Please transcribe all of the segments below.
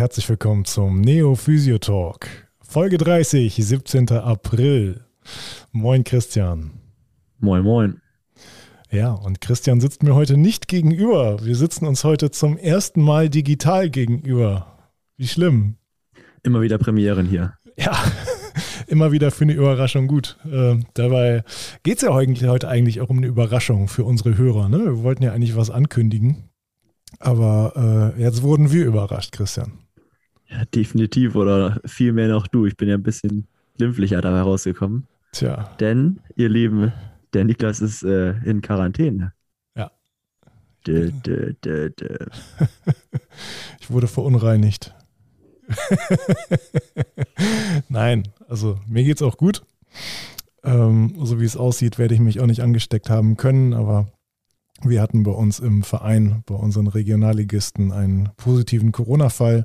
herzlich willkommen zum Neo Physio Talk. Folge 30, 17. April. Moin Christian. Moin, moin. Ja, und Christian sitzt mir heute nicht gegenüber. Wir sitzen uns heute zum ersten Mal digital gegenüber. Wie schlimm. Immer wieder Premieren hier. Ja, immer wieder für eine Überraschung gut. Äh, dabei geht es ja heute, eigentlich auch um eine Überraschung für unsere Hörer. Ne? Wir wollten ja eigentlich was ankündigen. Aber äh, jetzt wurden wir überrascht, Christian. Ja, definitiv. Oder vielmehr noch du. Ich bin ja ein bisschen glimpflicher dabei rausgekommen. Tja. Denn, ihr Lieben, der Niklas ist äh, in Quarantäne. Ja. Dö, dö, dö, ich wurde verunreinigt. Nein, also mir geht's auch gut. Ähm, so wie es aussieht, werde ich mich auch nicht angesteckt haben können, aber wir hatten bei uns im Verein, bei unseren Regionalligisten, einen positiven Corona-Fall.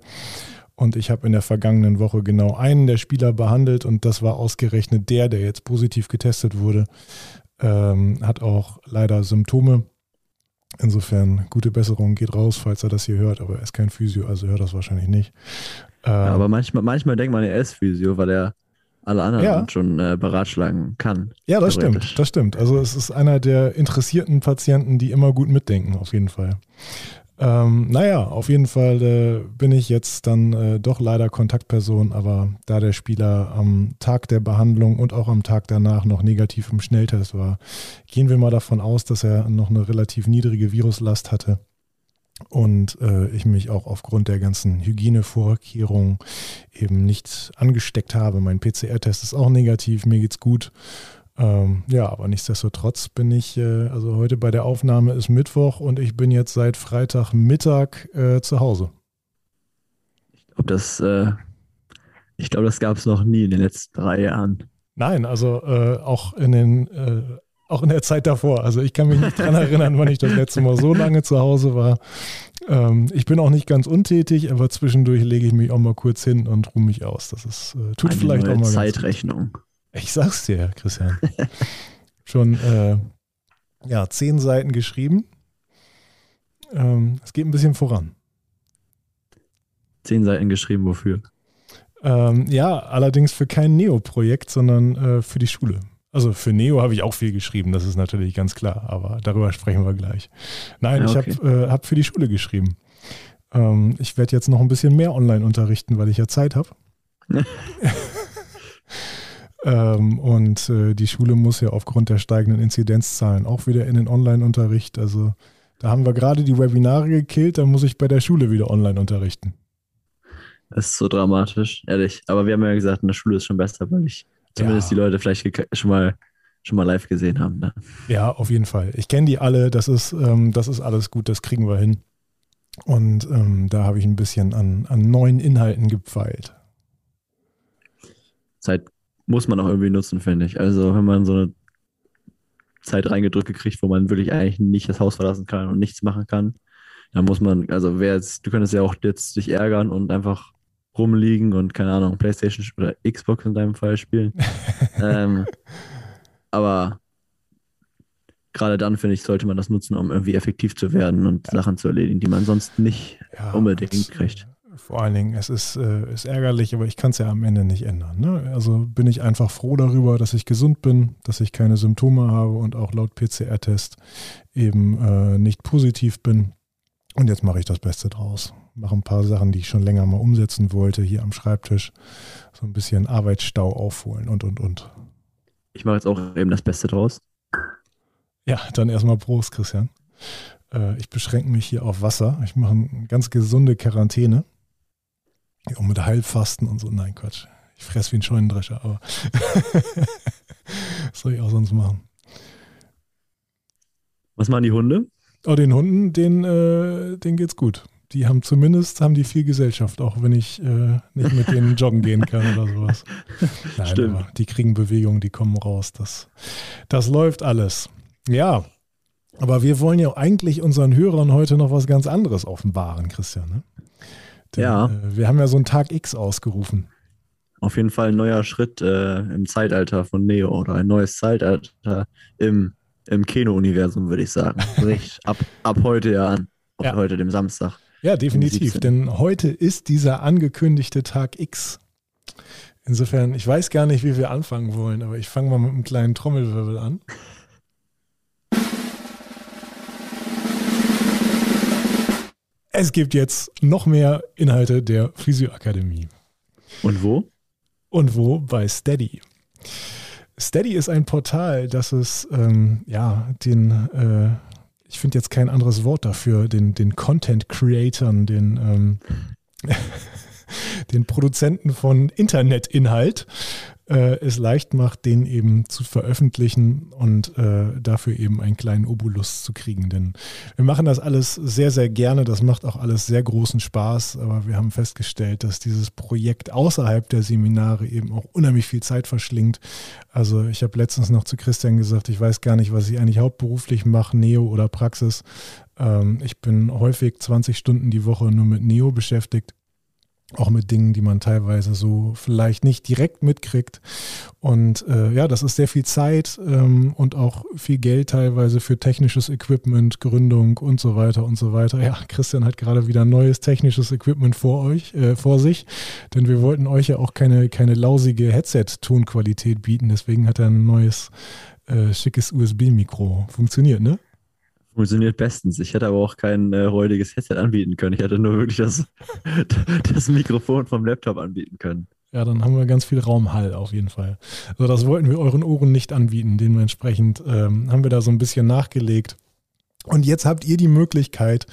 Und ich habe in der vergangenen Woche genau einen der Spieler behandelt und das war ausgerechnet der, der jetzt positiv getestet wurde. Ähm, hat auch leider Symptome. Insofern gute Besserung geht raus, falls er das hier hört, aber er ist kein Physio, also hört das wahrscheinlich nicht. Ähm, ja, aber manchmal, manchmal denkt man, er ist Physio, weil er alle anderen ja. schon äh, beratschlagen kann. Ja, das stimmt, das stimmt. Also es ist einer der interessierten Patienten, die immer gut mitdenken, auf jeden Fall. Ähm, naja, auf jeden Fall äh, bin ich jetzt dann äh, doch leider Kontaktperson, aber da der Spieler am Tag der Behandlung und auch am Tag danach noch negativ im Schnelltest war, gehen wir mal davon aus, dass er noch eine relativ niedrige Viruslast hatte und äh, ich mich auch aufgrund der ganzen Hygienevorkehrungen eben nicht angesteckt habe. Mein PCR-Test ist auch negativ, mir geht's gut. Ähm, ja, aber nichtsdestotrotz bin ich, äh, also heute bei der Aufnahme ist Mittwoch und ich bin jetzt seit Freitagmittag äh, zu Hause. Ich glaube, das, äh, ich glaube, das gab es noch nie in den letzten drei Jahren. Nein, also äh, auch in den äh, auch in der Zeit davor. Also ich kann mich nicht daran erinnern, wann ich das letzte Mal so lange zu Hause war. Ähm, ich bin auch nicht ganz untätig, aber zwischendurch lege ich mich auch mal kurz hin und ruhe mich aus. Das ist, äh, tut Eine vielleicht auch mal. Zeitrechnung. Ich sag's dir, Christian. Schon äh, ja, zehn Seiten geschrieben. Ähm, es geht ein bisschen voran. Zehn Seiten geschrieben, wofür? Ähm, ja, allerdings für kein Neo-Projekt, sondern äh, für die Schule. Also für Neo habe ich auch viel geschrieben, das ist natürlich ganz klar, aber darüber sprechen wir gleich. Nein, ja, okay. ich habe äh, hab für die Schule geschrieben. Ähm, ich werde jetzt noch ein bisschen mehr online unterrichten, weil ich ja Zeit habe. ähm, und äh, die Schule muss ja aufgrund der steigenden Inzidenzzahlen auch wieder in den Online-Unterricht. Also da haben wir gerade die Webinare gekillt, da muss ich bei der Schule wieder online unterrichten. Das ist so dramatisch, ehrlich. Aber wir haben ja gesagt, in der Schule ist schon besser, weil ich zumindest ja. die Leute vielleicht schon mal schon mal live gesehen haben. Ne? Ja, auf jeden Fall. Ich kenne die alle, das ist, ähm, das ist alles gut, das kriegen wir hin. Und ähm, da habe ich ein bisschen an, an neuen Inhalten gepfeilt. Zeit muss man auch irgendwie nutzen, finde ich. Also wenn man so eine Zeit reingedrückt kriegt, wo man wirklich eigentlich nicht das Haus verlassen kann und nichts machen kann, dann muss man, also wer jetzt, du könntest ja auch jetzt dich ärgern und einfach rumliegen und keine Ahnung, Playstation oder Xbox in deinem Fall spielen. ähm, aber gerade dann, finde ich, sollte man das nutzen, um irgendwie effektiv zu werden und ja. Sachen zu erledigen, die man sonst nicht ja, unbedingt kriegt. Vor allen Dingen, es ist, äh, ist ärgerlich, aber ich kann es ja am Ende nicht ändern. Ne? Also bin ich einfach froh darüber, dass ich gesund bin, dass ich keine Symptome habe und auch laut PCR-Test eben äh, nicht positiv bin. Und jetzt mache ich das Beste draus mache ein paar Sachen, die ich schon länger mal umsetzen wollte, hier am Schreibtisch. So ein bisschen Arbeitsstau aufholen und, und, und. Ich mache jetzt auch eben das Beste draus. Ja, dann erstmal Prost, Christian. Äh, ich beschränke mich hier auf Wasser. Ich mache eine ganz gesunde Quarantäne. Auch mit Heilfasten und so. Nein, Quatsch. Ich fresse wie ein Scheunendrescher, aber was soll ich auch sonst machen? Was machen die Hunde? Oh, den Hunden, denen, äh, denen geht's gut die haben zumindest haben die viel Gesellschaft, auch wenn ich äh, nicht mit denen joggen gehen kann oder sowas. Nein, Stimmt. aber die kriegen Bewegung, die kommen raus. Das, das läuft alles. Ja, aber wir wollen ja eigentlich unseren Hörern heute noch was ganz anderes offenbaren, Christian. Ne? Denn, ja. Äh, wir haben ja so einen Tag X ausgerufen. Auf jeden Fall ein neuer Schritt äh, im Zeitalter von Neo oder ein neues Zeitalter im, im Kino-Universum, würde ich sagen. ab, ab heute ja an. Ab ja. heute, dem Samstag. Ja, definitiv. Denn heute ist dieser angekündigte Tag X. Insofern, ich weiß gar nicht, wie wir anfangen wollen, aber ich fange mal mit einem kleinen Trommelwirbel an. Es gibt jetzt noch mehr Inhalte der Physioakademie. Und wo? Und wo? Bei Steady. Steady ist ein Portal, das es ähm, ja den äh, ich finde jetzt kein anderes Wort dafür, den, den Content-Creatern, den, ähm, den Produzenten von Internetinhalt äh, es leicht macht, den eben zu veröffentlichen und äh, dafür eben einen kleinen Obolus zu kriegen. Denn wir machen das alles sehr, sehr gerne. Das macht auch alles sehr großen Spaß. Aber wir haben festgestellt, dass dieses Projekt außerhalb der Seminare eben auch unheimlich viel Zeit verschlingt. Also ich habe letztens noch zu Christian gesagt, ich weiß gar nicht, was ich eigentlich hauptberuflich mache, Neo oder Praxis. Ähm, ich bin häufig 20 Stunden die Woche nur mit Neo beschäftigt auch mit Dingen, die man teilweise so vielleicht nicht direkt mitkriegt. Und äh, ja, das ist sehr viel Zeit ähm, und auch viel Geld teilweise für technisches Equipment, Gründung und so weiter und so weiter. Ja, Christian hat gerade wieder neues technisches Equipment vor euch, äh, vor sich, denn wir wollten euch ja auch keine, keine lausige Headset-Tonqualität bieten. Deswegen hat er ein neues äh, schickes USB-Mikro. Funktioniert, ne? Funktioniert bestens. Ich hätte aber auch kein äh, räudiges Headset anbieten können. Ich hätte nur wirklich das, das Mikrofon vom Laptop anbieten können. Ja, dann haben wir ganz viel Raumhall auf jeden Fall. Also das wollten wir euren Ohren nicht anbieten. Dementsprechend ähm, haben wir da so ein bisschen nachgelegt. Und jetzt habt ihr die Möglichkeit,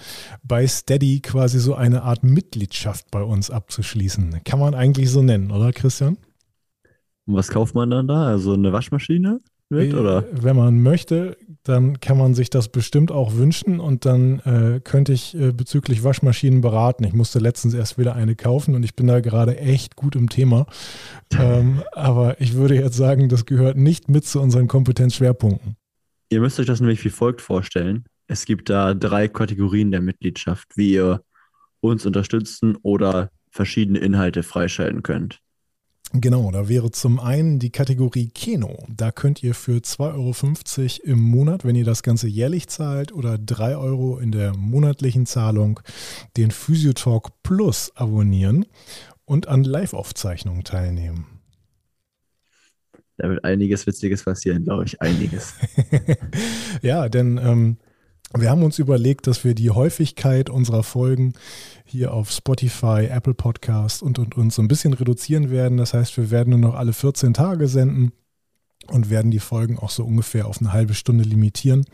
bei Steady quasi so eine Art Mitgliedschaft bei uns abzuschließen. Kann man eigentlich so nennen, oder Christian? Und was kauft man dann da? Also eine Waschmaschine? Mit, oder? Wenn man möchte, dann kann man sich das bestimmt auch wünschen und dann äh, könnte ich äh, bezüglich Waschmaschinen beraten. Ich musste letztens erst wieder eine kaufen und ich bin da gerade echt gut im Thema. ähm, aber ich würde jetzt sagen, das gehört nicht mit zu unseren Kompetenzschwerpunkten. Ihr müsst euch das nämlich wie folgt vorstellen. Es gibt da drei Kategorien der Mitgliedschaft, wie ihr uns unterstützen oder verschiedene Inhalte freischalten könnt. Genau, da wäre zum einen die Kategorie Kino. Da könnt ihr für 2,50 Euro im Monat, wenn ihr das Ganze jährlich zahlt, oder 3 Euro in der monatlichen Zahlung den Physiotalk Plus abonnieren und an Live-Aufzeichnungen teilnehmen. Da wird einiges Witziges passieren, glaube ich, einiges. ja, denn ähm, wir haben uns überlegt, dass wir die Häufigkeit unserer Folgen hier auf Spotify, Apple Podcast und, und, und so ein bisschen reduzieren werden. Das heißt, wir werden nur noch alle 14 Tage senden und werden die Folgen auch so ungefähr auf eine halbe Stunde limitieren.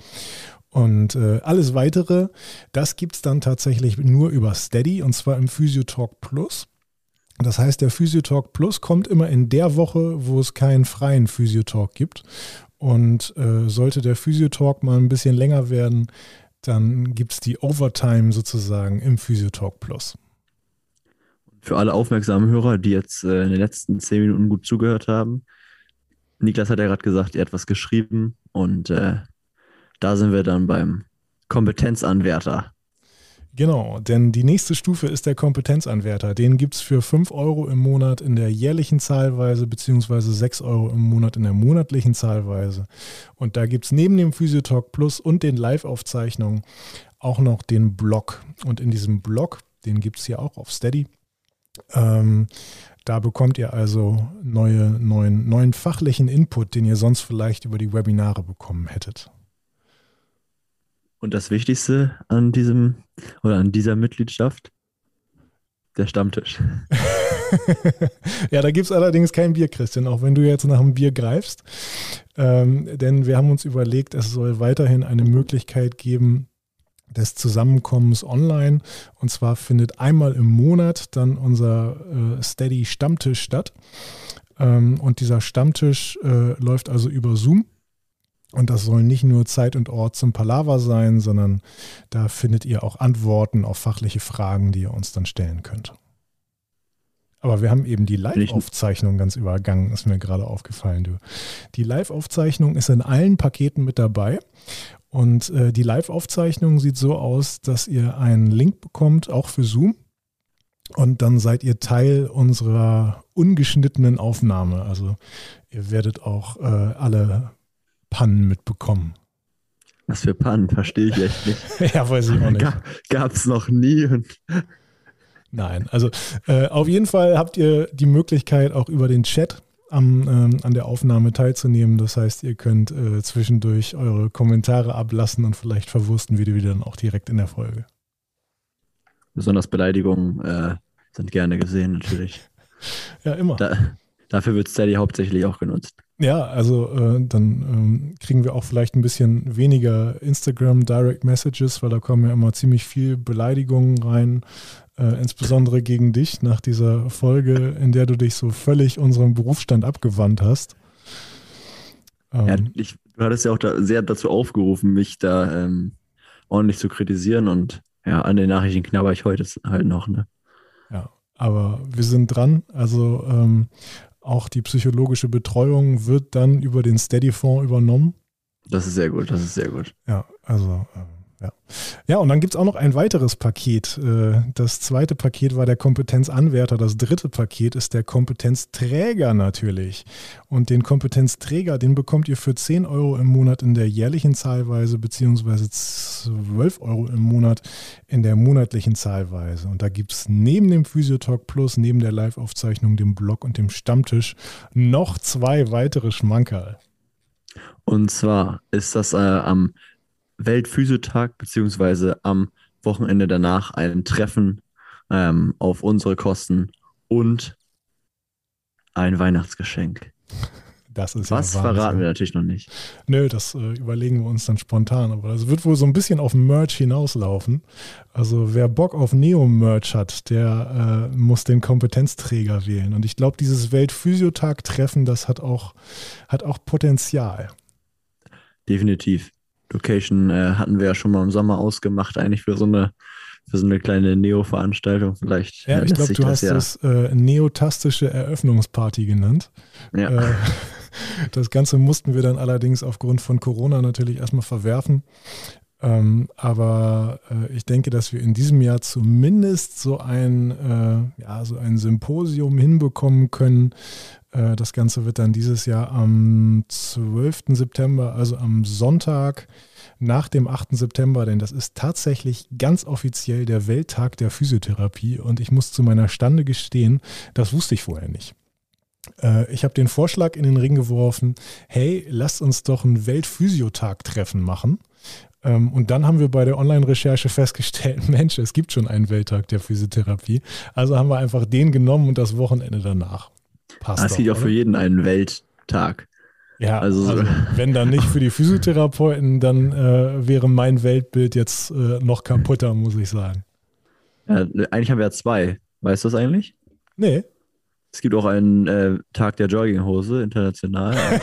Und äh, alles weitere, das gibt es dann tatsächlich nur über Steady und zwar im Physiotalk Plus. Das heißt, der Physiotalk Plus kommt immer in der Woche, wo es keinen freien Physiotalk gibt. Und äh, sollte der Physiotalk mal ein bisschen länger werden, dann gibt es die Overtime sozusagen im Physiotalk Plus. Für alle aufmerksamen Hörer, die jetzt äh, in den letzten zehn Minuten gut zugehört haben, Niklas hat ja gerade gesagt, er hat was geschrieben und äh, da sind wir dann beim Kompetenzanwärter. Genau, denn die nächste Stufe ist der Kompetenzanwärter. Den gibt es für 5 Euro im Monat in der jährlichen Zahlweise beziehungsweise 6 Euro im Monat in der monatlichen Zahlweise. Und da gibt es neben dem Physiotalk Plus und den Live-Aufzeichnungen auch noch den Blog. Und in diesem Blog, den gibt es hier auch auf Steady, ähm, da bekommt ihr also neue, neuen, neuen fachlichen Input, den ihr sonst vielleicht über die Webinare bekommen hättet. Und das Wichtigste an diesem oder an dieser Mitgliedschaft, der Stammtisch. ja, da gibt es allerdings kein Bier, Christian, auch wenn du jetzt nach einem Bier greifst. Ähm, denn wir haben uns überlegt, es soll weiterhin eine Möglichkeit geben, des Zusammenkommens online. Und zwar findet einmal im Monat dann unser äh, Steady Stammtisch statt. Ähm, und dieser Stammtisch äh, läuft also über Zoom. Und das soll nicht nur Zeit und Ort zum Palaver sein, sondern da findet ihr auch Antworten auf fachliche Fragen, die ihr uns dann stellen könnt. Aber wir haben eben die Live-Aufzeichnung ganz übergangen, ist mir gerade aufgefallen, du. Die Live-Aufzeichnung ist in allen Paketen mit dabei. Und äh, die Live-Aufzeichnung sieht so aus, dass ihr einen Link bekommt, auch für Zoom. Und dann seid ihr Teil unserer ungeschnittenen Aufnahme. Also ihr werdet auch äh, alle Pannen mitbekommen. Was für Pannen, verstehe ich echt nicht. ja, weiß ich auch nicht. Gab es noch nie. Nein, also äh, auf jeden Fall habt ihr die Möglichkeit, auch über den Chat am, ähm, an der Aufnahme teilzunehmen. Das heißt, ihr könnt äh, zwischendurch eure Kommentare ablassen und vielleicht verwursten wir die dann auch direkt in der Folge. Besonders Beleidigungen äh, sind gerne gesehen, natürlich. Ja, immer. Da, dafür wird Steady hauptsächlich auch genutzt. Ja, also äh, dann ähm, kriegen wir auch vielleicht ein bisschen weniger Instagram Direct Messages, weil da kommen ja immer ziemlich viel Beleidigungen rein, äh, insbesondere gegen dich nach dieser Folge, in der du dich so völlig unserem Berufsstand abgewandt hast. Ähm, ja, ich, du hattest ja auch da sehr dazu aufgerufen, mich da ähm, ordentlich zu kritisieren und ja, an den Nachrichten knabber ich heute halt noch. Ne? Ja, aber wir sind dran. Also ähm, auch die psychologische Betreuung wird dann über den Steady-Fonds übernommen. Das ist sehr gut, das ist sehr gut. Ja, also äh, ja. Ja, und dann gibt es auch noch ein weiteres Paket. Äh, das zweite Paket war der Kompetenzanwärter. Das dritte Paket ist der Kompetenzträger natürlich. Und den Kompetenzträger, den bekommt ihr für 10 Euro im Monat in der jährlichen Zahlweise beziehungsweise 12 Euro im Monat in der monatlichen Zahlweise. Und da gibt es neben dem Physiotalk Plus, neben der Live-Aufzeichnung, dem Blog und dem Stammtisch noch zwei weitere Schmankerl. Und zwar ist das äh, am Weltphysiotag beziehungsweise am Wochenende danach ein Treffen ähm, auf unsere Kosten und ein Weihnachtsgeschenk. Das ist Was ja verraten wir natürlich noch nicht. Nö, das äh, überlegen wir uns dann spontan. Aber es wird wohl so ein bisschen auf Merch hinauslaufen. Also wer Bock auf Neo-Merch hat, der äh, muss den Kompetenzträger wählen. Und ich glaube, dieses Weltphysiotag-Treffen, das hat auch, hat auch Potenzial. Definitiv. Location äh, hatten wir ja schon mal im Sommer ausgemacht, eigentlich für so eine, für so eine kleine Neo-Veranstaltung. Vielleicht. Ja, ich glaube, du hast ja es äh, neotastische Eröffnungsparty genannt. Ja. Äh, das Ganze mussten wir dann allerdings aufgrund von Corona natürlich erstmal verwerfen. Ähm, aber äh, ich denke, dass wir in diesem Jahr zumindest so ein, äh, ja, so ein Symposium hinbekommen können. Äh, das Ganze wird dann dieses Jahr am 12. September, also am Sonntag nach dem 8. September, denn das ist tatsächlich ganz offiziell der Welttag der Physiotherapie. Und ich muss zu meiner Stande gestehen, das wusste ich vorher nicht. Äh, ich habe den Vorschlag in den Ring geworfen, hey, lasst uns doch ein Weltphysiotag-Treffen machen. Ähm, und dann haben wir bei der Online-Recherche festgestellt, Mensch, es gibt schon einen Welttag der Physiotherapie. Also haben wir einfach den genommen und das Wochenende danach. Passt es gibt auch für jeden einen Welttag. Ja, also, also, wenn dann nicht für die Physiotherapeuten, dann äh, wäre mein Weltbild jetzt äh, noch kaputter, muss ich sagen. Ja, eigentlich haben wir ja zwei. Weißt du das eigentlich? Nee. Es gibt auch einen äh, Tag der Jogginghose international.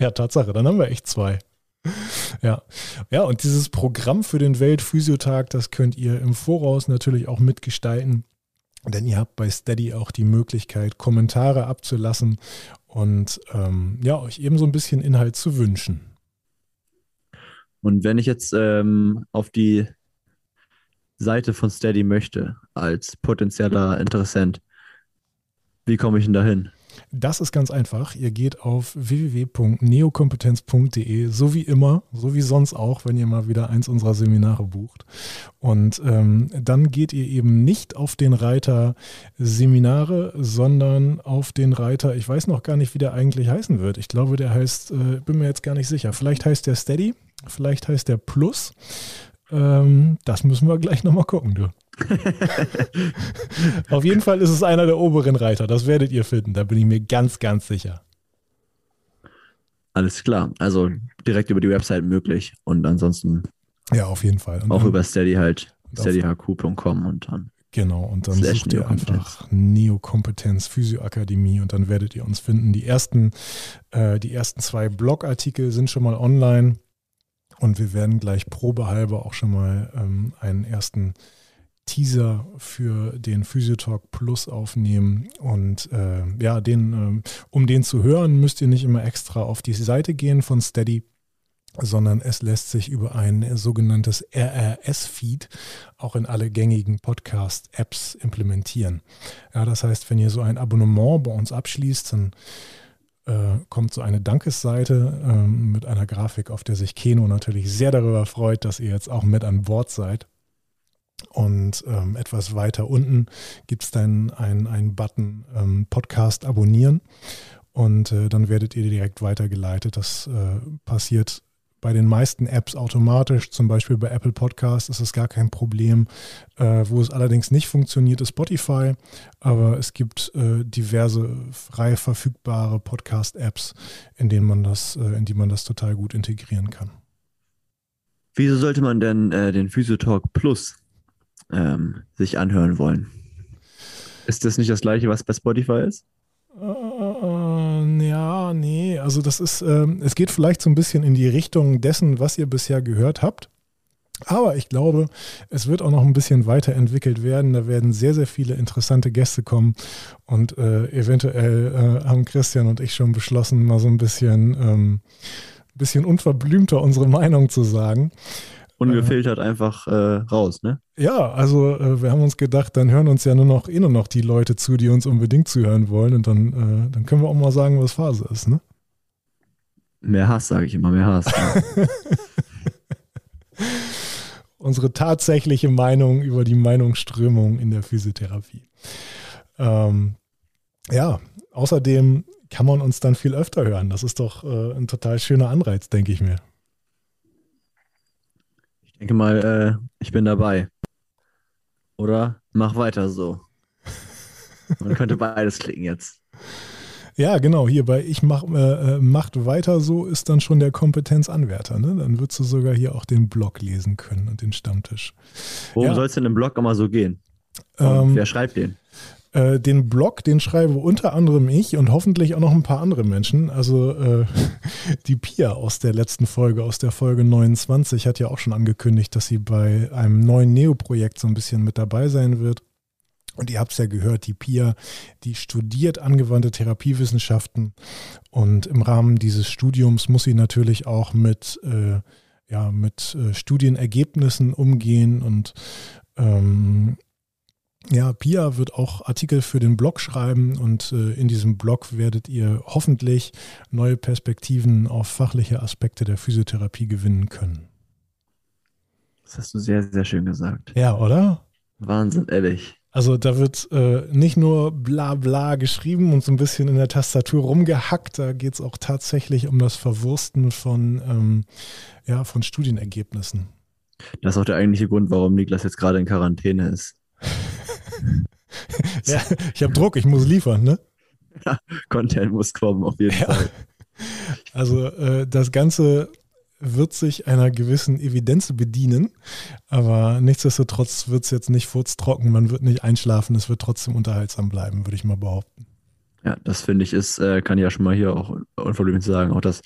ja, Tatsache, dann haben wir echt zwei. Ja. ja, und dieses Programm für den Weltphysiotag, das könnt ihr im Voraus natürlich auch mitgestalten. Denn ihr habt bei Steady auch die Möglichkeit, Kommentare abzulassen und ähm, ja, euch eben so ein bisschen Inhalt zu wünschen. Und wenn ich jetzt ähm, auf die Seite von Steady möchte, als potenzieller Interessent, wie komme ich denn dahin? Das ist ganz einfach. Ihr geht auf www.neokompetenz.de, so wie immer, so wie sonst auch, wenn ihr mal wieder eins unserer Seminare bucht. Und ähm, dann geht ihr eben nicht auf den Reiter Seminare, sondern auf den Reiter, ich weiß noch gar nicht, wie der eigentlich heißen wird. Ich glaube, der heißt, äh, bin mir jetzt gar nicht sicher. Vielleicht heißt der Steady, vielleicht heißt der Plus. Ähm, das müssen wir gleich nochmal gucken, du. Auf jeden Fall ist es einer der oberen Reiter. Das werdet ihr finden. Da bin ich mir ganz, ganz sicher. Alles klar. Also direkt über die Website möglich. Und ansonsten. Ja, auf jeden Fall. Und auch über Steady halt. steadyhq.com und dann. Genau, und dann sucht ihr einfach Neokompetenz Physioakademie und dann werdet ihr uns finden. Die ersten, äh, die ersten zwei Blogartikel sind schon mal online und wir werden gleich probehalber auch schon mal ähm, einen ersten Teaser für den Physiotalk Plus aufnehmen. Und äh, ja, den, äh, um den zu hören, müsst ihr nicht immer extra auf die Seite gehen von Steady, sondern es lässt sich über ein sogenanntes RRS-Feed auch in alle gängigen Podcast-Apps implementieren. Ja, das heißt, wenn ihr so ein Abonnement bei uns abschließt, dann kommt so eine Dankesseite äh, mit einer Grafik, auf der sich Keno natürlich sehr darüber freut, dass ihr jetzt auch mit an Bord seid. Und ähm, etwas weiter unten gibt es dann einen Button ähm, Podcast abonnieren und äh, dann werdet ihr direkt weitergeleitet. Das äh, passiert bei den meisten Apps automatisch, zum Beispiel bei Apple Podcasts ist es gar kein Problem. Äh, wo es allerdings nicht funktioniert, ist Spotify, aber es gibt äh, diverse frei verfügbare Podcast-Apps, in denen man das, äh, in die man das total gut integrieren kann. Wieso sollte man denn äh, den Physiotalk Plus ähm, sich anhören wollen? Ist das nicht das gleiche, was bei Spotify ist? Äh, ja, nee, also das ist, äh, es geht vielleicht so ein bisschen in die Richtung dessen, was ihr bisher gehört habt. Aber ich glaube, es wird auch noch ein bisschen weiterentwickelt werden. Da werden sehr, sehr viele interessante Gäste kommen. Und äh, eventuell äh, haben Christian und ich schon beschlossen, mal so ein bisschen, ähm, bisschen unverblümter unsere Meinung zu sagen ungefiltert äh, einfach raus, ne? Ja, also äh, wir haben uns gedacht, dann hören uns ja nur noch eh nur noch die Leute zu, die uns unbedingt zuhören wollen und dann, äh, dann können wir auch mal sagen, was Phase ist, ne? Mehr Hass, sage ich immer, mehr Hass. Ja. Unsere tatsächliche Meinung über die Meinungsströmung in der Physiotherapie. Ähm, ja, außerdem kann man uns dann viel öfter hören. Das ist doch äh, ein total schöner Anreiz, denke ich mir denke mal, äh, ich bin dabei. Oder mach weiter so. Man könnte beides klicken jetzt. Ja, genau. Hier bei Ich mach, äh, äh, macht weiter so ist dann schon der Kompetenzanwärter. Ne? Dann würdest du sogar hier auch den Blog lesen können und den Stammtisch. Worum ja. soll es denn im Blog immer so gehen? Ähm, wer schreibt den? Äh, den Blog, den schreibe unter anderem ich und hoffentlich auch noch ein paar andere Menschen. Also äh, die Pia aus der letzten Folge, aus der Folge 29, hat ja auch schon angekündigt, dass sie bei einem neuen Neo-Projekt so ein bisschen mit dabei sein wird. Und ihr habt es ja gehört, die Pia, die studiert angewandte Therapiewissenschaften und im Rahmen dieses Studiums muss sie natürlich auch mit, äh, ja, mit äh, Studienergebnissen umgehen und ähm, ja, Pia wird auch Artikel für den Blog schreiben und äh, in diesem Blog werdet ihr hoffentlich neue Perspektiven auf fachliche Aspekte der Physiotherapie gewinnen können. Das hast du sehr, sehr schön gesagt. Ja, oder? Wahnsinn, ehrlich. Also da wird äh, nicht nur bla bla geschrieben und so ein bisschen in der Tastatur rumgehackt, da geht es auch tatsächlich um das Verwursten von, ähm, ja, von Studienergebnissen. Das ist auch der eigentliche Grund, warum Niklas jetzt gerade in Quarantäne ist. ja, ich habe Druck, ich muss liefern, ne? Ja, Content muss kommen, auf jeden ja. Fall. Also äh, das Ganze wird sich einer gewissen Evidenz bedienen, aber nichtsdestotrotz wird es jetzt nicht furztrocken, man wird nicht einschlafen, es wird trotzdem unterhaltsam bleiben, würde ich mal behaupten. Ja, das finde ich ist, äh, kann ich ja schon mal hier auch unverblümt sagen, auch das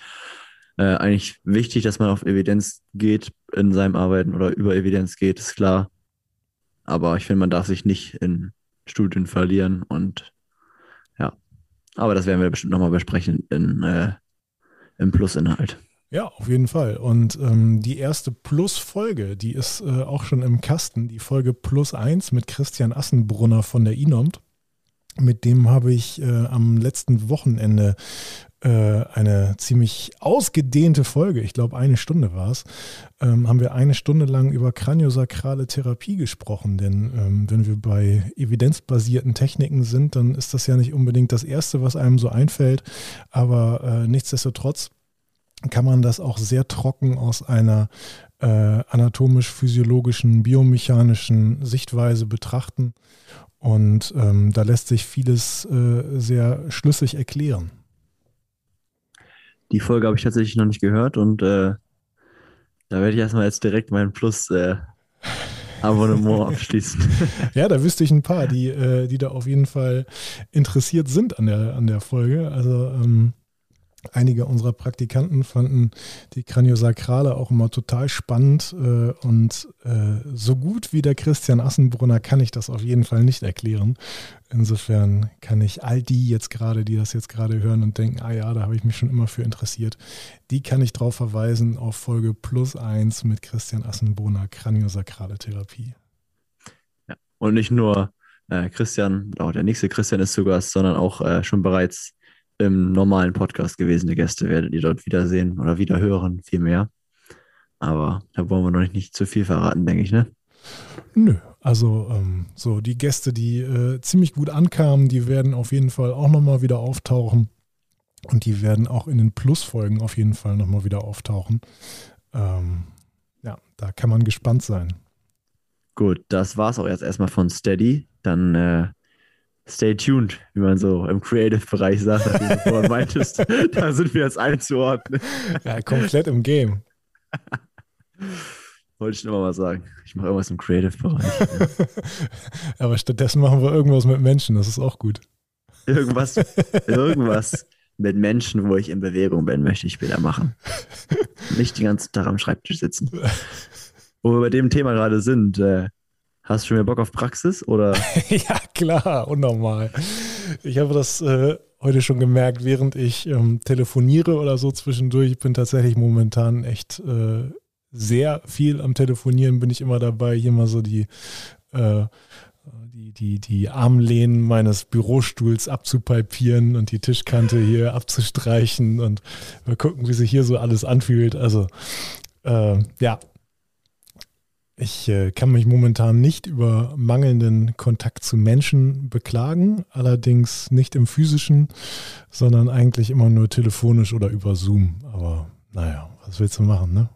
äh, eigentlich wichtig, dass man auf Evidenz geht in seinem Arbeiten oder über Evidenz geht, ist klar. Aber ich finde, man darf sich nicht in Studien verlieren und ja. Aber das werden wir bestimmt nochmal besprechen in, äh, im Plusinhalt. Ja, auf jeden Fall. Und ähm, die erste Plus-Folge, die ist äh, auch schon im Kasten. Die Folge Plus 1 mit Christian Assenbrunner von der INOMT. Mit dem habe ich äh, am letzten Wochenende äh, eine ziemlich ausgedehnte Folge, ich glaube eine Stunde war es, ähm, haben wir eine Stunde lang über kraniosakrale Therapie gesprochen. Denn ähm, wenn wir bei evidenzbasierten Techniken sind, dann ist das ja nicht unbedingt das Erste, was einem so einfällt. Aber äh, nichtsdestotrotz kann man das auch sehr trocken aus einer äh, anatomisch-physiologischen, biomechanischen Sichtweise betrachten. Und ähm, da lässt sich vieles äh, sehr schlüssig erklären. Die Folge habe ich tatsächlich noch nicht gehört und äh, da werde ich erstmal jetzt direkt mein Plus äh, Abonnement abschließen. ja, da wüsste ich ein paar, die, äh, die da auf jeden Fall interessiert sind an der, an der Folge. Also ähm, Einige unserer Praktikanten fanden die Kraniosakrale auch immer total spannend äh, und äh, so gut wie der Christian Assenbrunner kann ich das auf jeden Fall nicht erklären. Insofern kann ich all die jetzt gerade, die das jetzt gerade hören und denken, ah ja, da habe ich mich schon immer für interessiert, die kann ich darauf verweisen auf Folge plus eins mit Christian Assenbrunner, Kraniosakrale Therapie. Ja, und nicht nur äh, Christian, auch der nächste Christian ist zu Gast, sondern auch äh, schon bereits im normalen Podcast gewesene Gäste werdet ihr dort wiedersehen oder wiederhören, viel mehr. Aber da wollen wir noch nicht, nicht zu viel verraten, denke ich, ne? Nö, also ähm, so die Gäste, die äh, ziemlich gut ankamen, die werden auf jeden Fall auch nochmal wieder auftauchen. Und die werden auch in den Plusfolgen auf jeden Fall nochmal wieder auftauchen. Ähm, ja, da kann man gespannt sein. Gut, das war's auch jetzt erstmal von Steady. Dann äh, stay tuned, wie man so im Creative-Bereich sagt, nachdem du vorhin meintest. da sind wir jetzt einzuordnen. Ja, komplett im Game. Wollte ich nur mal sagen. Ich mache irgendwas im Creative-Bereich. Aber stattdessen machen wir irgendwas mit Menschen, das ist auch gut. Irgendwas, irgendwas mit Menschen, wo ich in Bewegung bin, möchte ich später machen. Nicht den ganzen Tag am Schreibtisch sitzen. Wo wir bei dem Thema gerade sind, äh, hast du schon mehr Bock auf Praxis oder? ja, klar, unnormal. Ich habe das äh, heute schon gemerkt, während ich ähm, telefoniere oder so zwischendurch. Ich bin tatsächlich momentan echt äh, sehr viel am Telefonieren, bin ich immer dabei, hier mal so die äh, die, die, die Armlehnen meines Bürostuhls abzupalpieren und die Tischkante hier abzustreichen und mal gucken, wie sich hier so alles anfühlt. Also äh, ja, ich äh, kann mich momentan nicht über mangelnden Kontakt zu Menschen beklagen, allerdings nicht im physischen, sondern eigentlich immer nur telefonisch oder über Zoom. Aber naja, was willst du machen, ne?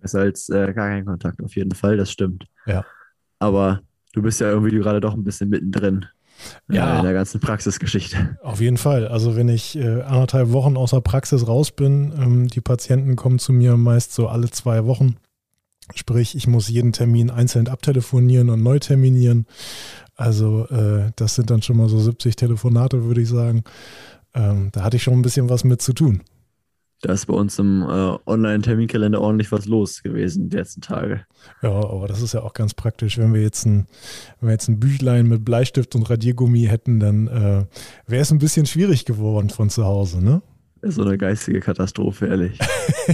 Besser als äh, gar kein Kontakt, auf jeden Fall, das stimmt. Ja. Aber du bist ja irgendwie gerade doch ein bisschen mittendrin äh, Ja. in der ganzen Praxisgeschichte. Auf jeden Fall. Also wenn ich äh, anderthalb Wochen aus der Praxis raus bin, ähm, die Patienten kommen zu mir meist so alle zwei Wochen. Sprich, ich muss jeden Termin einzeln abtelefonieren und neu terminieren. Also äh, das sind dann schon mal so 70 Telefonate, würde ich sagen. Ähm, da hatte ich schon ein bisschen was mit zu tun. Da ist bei uns im äh, Online-Terminkalender ordentlich was los gewesen die letzten Tage. Ja, aber das ist ja auch ganz praktisch. Wenn wir jetzt ein, wenn wir jetzt ein Büchlein mit Bleistift und Radiergummi hätten, dann äh, wäre es ein bisschen schwierig geworden von zu Hause, ne? Das ist so eine geistige Katastrophe, ehrlich.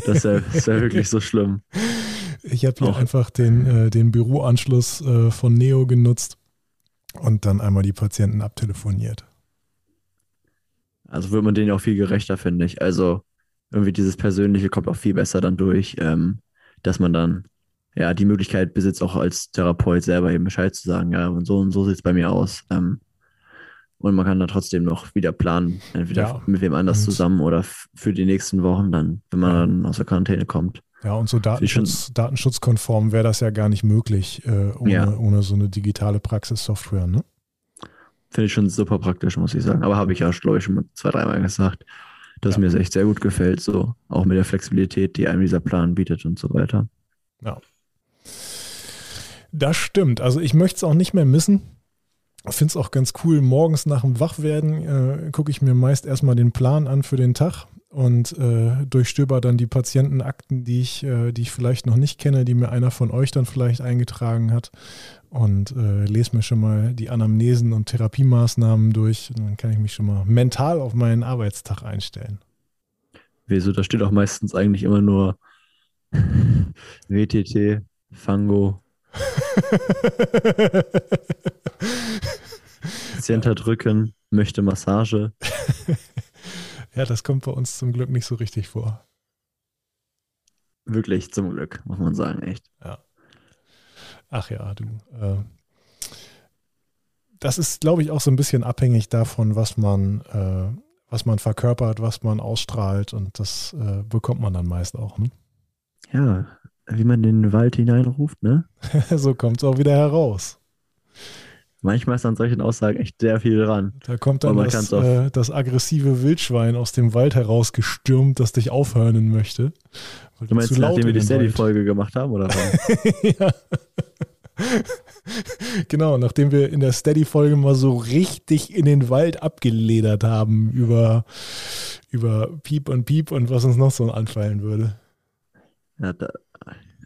Das wäre wär wirklich so schlimm. Ich habe hier Auch. einfach den, äh, den Büroanschluss äh, von Neo genutzt und dann einmal die Patienten abtelefoniert. Also wird man denen auch viel gerechter, finde ich. Also irgendwie dieses Persönliche kommt auch viel besser dann durch, ähm, dass man dann ja die Möglichkeit besitzt, auch als Therapeut selber eben Bescheid zu sagen, ja, und so und so sieht es bei mir aus. Ähm, und man kann dann trotzdem noch wieder planen, entweder Ja, mit wem anders und- zusammen oder für die nächsten Wochen dann, wenn man Ja. dann aus der Quarantäne kommt. Ja, und so ich schon- Datenschutz, datenschutzkonform wäre das ja gar nicht möglich äh, ohne, Ja. ohne so eine digitale Praxissoftware, ne? Finde ich schon super praktisch, muss ich sagen. Aber habe ich ja, glaube ich, schon mal zwei, dreimal gesagt, dass Ja. mir es echt sehr gut gefällt, so auch mit der Flexibilität, die einem dieser Plan bietet und so weiter. Das stimmt. Also ich möchte es auch nicht mehr missen. Ich finde es auch ganz cool. Morgens nach dem Wachwerden äh, gucke ich mir meist erstmal den Plan an für den Tag und äh, durchstöber dann die Patientenakten, die ich, äh, die ich vielleicht noch nicht kenne, die mir einer von euch dann vielleicht eingetragen hat. Und äh, lese mir schon mal die Anamnesen und Therapiemaßnahmen durch. Und dann kann ich mich schon mal mental auf meinen Arbeitstag einstellen. Wieso, da steht auch meistens eigentlich immer nur WTT, Fango, Patient hat Rücken, möchte Massage. ja, das kommt bei uns zum Glück nicht so richtig vor. Wirklich zum Glück, muss man sagen, echt. Ach ja, du. Äh, das ist, glaube ich, auch so ein bisschen abhängig davon, was man, äh, was man verkörpert, was man ausstrahlt und das äh, bekommt man dann meist auch. Ne? Ja, wie man in den Wald hineinruft, ne? so kommt es auch wieder heraus. Manchmal ist an solchen Aussagen echt sehr viel dran. Da kommt dann das, äh, das aggressive Wildschwein aus dem Wald herausgestürmt, das dich aufhören möchte. weil Du meinst, zu laut nachdem wir die Steady-Folge gemacht haben, oder was? ja. genau, nachdem wir in der Steady-Folge mal so richtig in den Wald abgeledert haben über, über Piep und Piep und was uns noch so anfallen würde. Ja, da,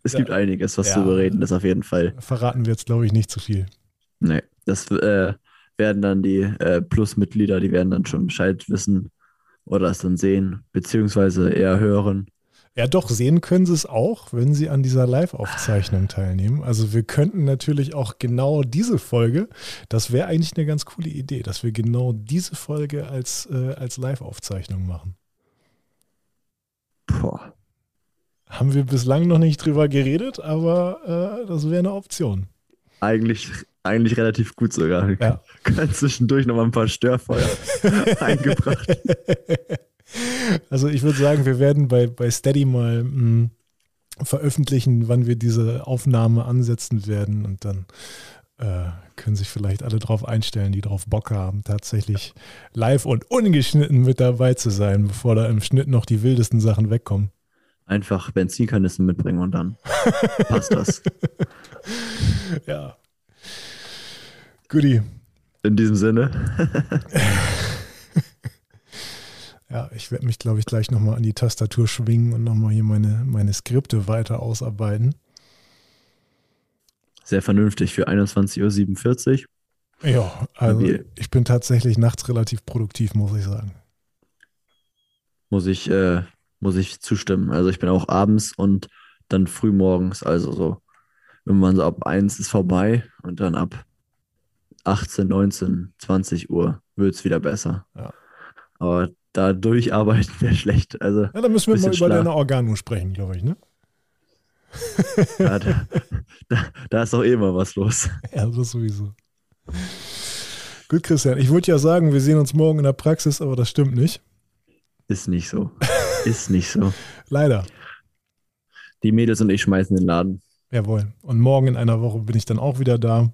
es Ja. gibt einiges, was Ja. zu bereden ist, auf jeden Fall. Verraten wir jetzt, glaube ich, nicht zu viel. Nee, das äh, werden dann die äh, Plus-Mitglieder, die werden dann schon Bescheid wissen oder es dann sehen, beziehungsweise eher hören. Ja, doch, sehen können Sie es auch, wenn Sie an dieser Live-Aufzeichnung teilnehmen. Also wir könnten natürlich auch genau diese Folge, das wäre eigentlich eine ganz coole Idee, dass wir genau diese Folge als, äh, als Live-Aufzeichnung machen. Boah. Haben wir bislang noch nicht drüber geredet, aber äh, das wäre eine Option. Eigentlich, eigentlich relativ gut sogar. Ja. Ganz zwischendurch noch mal ein paar Störfeuer eingebracht. Also ich würde sagen, wir werden bei, bei Steady mal mh, veröffentlichen, wann wir diese Aufnahme ansetzen werden und dann äh, können sich vielleicht alle drauf einstellen, die drauf Bock haben, tatsächlich live und ungeschnitten mit dabei zu sein, bevor da im Schnitt noch die wildesten Sachen wegkommen. Einfach Benzinkanister mitbringen und dann passt das. Ja. Guti. In diesem Sinne. Ja, ich werde mich, glaube ich, gleich nochmal an die Tastatur schwingen und nochmal hier meine, meine Skripte weiter ausarbeiten. Sehr vernünftig für 21.47 Uhr. Ja, also ich bin tatsächlich nachts relativ produktiv, muss ich sagen. Muss ich, äh, muss ich zustimmen. Also ich bin auch abends und dann früh morgens. Also so, irgendwann so ab 1 ist vorbei und dann ab 18, 19, 20 Uhr wird es wieder besser. Ja. Aber da durcharbeiten wäre schlecht. Also Ja, dann müssen wir mal über Schlaf. deine Organe sprechen, glaube ich, ne? da, da, da, da ist doch eh mal was los. Ja, das sowieso. Gut, Christian, ich wollte ja sagen, wir sehen uns morgen in der Praxis, aber das stimmt nicht. Ist nicht so. Ist nicht so. Leider. Die Mädels und ich schmeißen den Laden. Jawohl. Und morgen in einer Woche bin ich dann auch wieder da.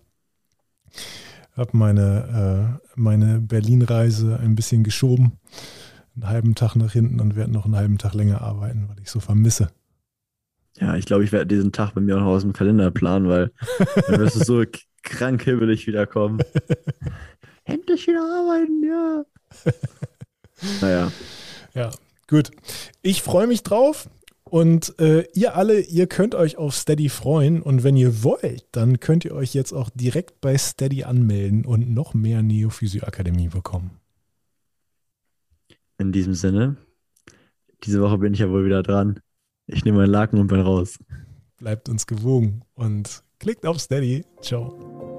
Hab meine, äh, meine Berlin-Reise ein bisschen geschoben. Einen halben Tag nach hinten und werde noch einen halben Tag länger arbeiten, weil ich so vermisse. Ja, ich glaube, ich werde diesen Tag bei mir auch aus dem Kalender planen, weil dann wirst du so krank hibbelig wiederkommen. Endlich wieder arbeiten, ja. naja, Ja, gut. Ich freue mich drauf. Und äh, ihr alle, ihr könnt euch auf Steady freuen. Und wenn ihr wollt, dann könnt ihr euch jetzt auch direkt bei Steady anmelden und noch mehr Neophysio Akademie bekommen. in diesem Sinne, diese Woche bin ich ja wohl wieder dran. Ich nehme meinen Laken und bin raus. Bleibt uns gewogen und klickt auf Steady. Ciao.